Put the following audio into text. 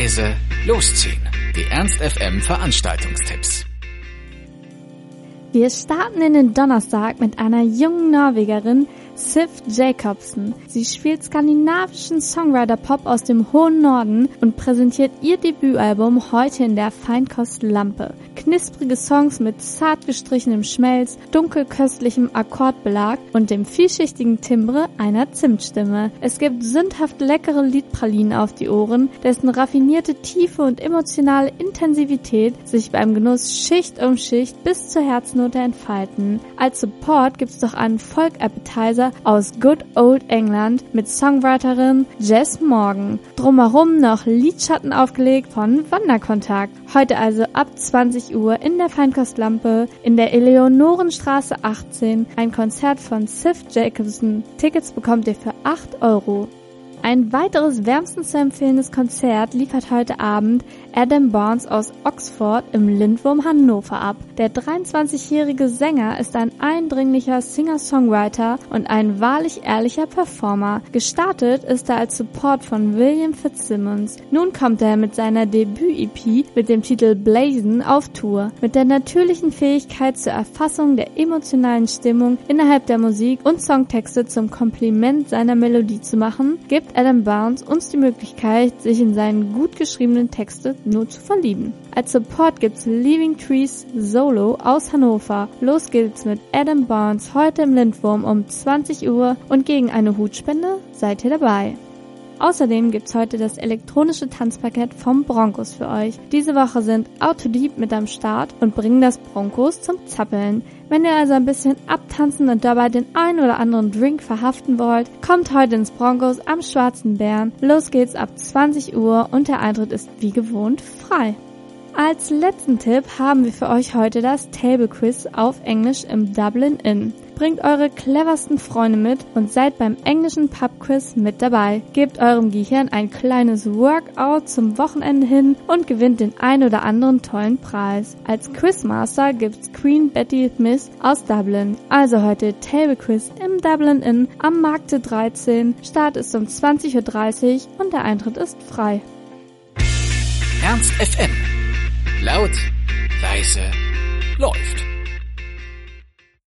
leise, losziehen. Die Ernst FM Veranstaltungstipps. Wir starten in den Donnerstag mit einer jungen Norwegerin, Sif Jacobsen. Sie spielt skandinavischen Songwriter-Pop aus dem hohen Norden und präsentiert ihr Debütalbum heute in der Feinkostlampe. Knusprige Songs mit zart gestrichenem Schmelz, dunkelköstlichem Akkordbelag und dem vielschichtigen Timbre einer Zimtstimme. Es gibt sündhaft leckere Liedpralinen auf die Ohren, dessen raffinierte Tiefe und emotionale Intensivität sich beim Genuss Schicht um Schicht bis zur Herznote entfalten. Als Support gibt's doch einen Folk-Appetizer aus Good Old England mit Songwriterin Jess Morgan. Drumherum noch Lidschatten aufgelegt von Wanderkontakt. Heute also ab 20 Uhr in der Feinkostlampe in der Eleonorenstraße 18 ein Konzert von Sif Jacobson. Tickets bekommt ihr für 8 Euro. Ein weiteres wärmstens zu empfehlendes Konzert liefert heute Abend Adam Barnes aus Oxford im Lindwurm Hannover ab. Der 23-jährige Sänger ist ein eindringlicher Singer-Songwriter und ein wahrlich ehrlicher Performer. Gestartet ist er als Support von William Fitzsimmons. Nun kommt er mit seiner Debüt-EP mit dem Titel Blazon auf Tour. Mit der natürlichen Fähigkeit zur Erfassung der emotionalen Stimmung innerhalb der Musik und Songtexte zum Kompliment seiner Melodie zu machen, gibt Adam Barnes uns die Möglichkeit, sich in seinen gut geschriebenen Texte nur zu verlieben. Als Support gibt's Leaving Trees Solo aus Hannover. Los geht's mit Adam Barnes heute im Lindwurm um 20 Uhr und gegen eine Hutspende seid ihr dabei. Außerdem gibt's heute das elektronische Tanzpaket vom Broncos für euch. Diese Woche sind Autodieb mit am Start und bringen das Broncos zum Zappeln. Wenn ihr also ein bisschen abtanzen und dabei den ein oder anderen Drink verhaften wollt, kommt heute ins Broncos am Schwarzen Bären. Los geht's ab 20 Uhr und der Eintritt ist wie gewohnt frei. Als letzten Tipp haben wir für euch heute das Table Quiz auf Englisch im Dublin Inn. Bringt eure cleversten Freunde mit und seid beim englischen Pub Quiz mit dabei. Gebt eurem Gehirn ein kleines Workout zum Wochenende hin und gewinnt den ein oder anderen tollen Preis. Als Quizmaster gibt's Queen Betty Smith aus Dublin. Also heute Table Quiz im Dublin Inn am Markte 13. Start ist um 20.30 Uhr und der Eintritt ist frei. Ernst FM. Laut, leise, läuft.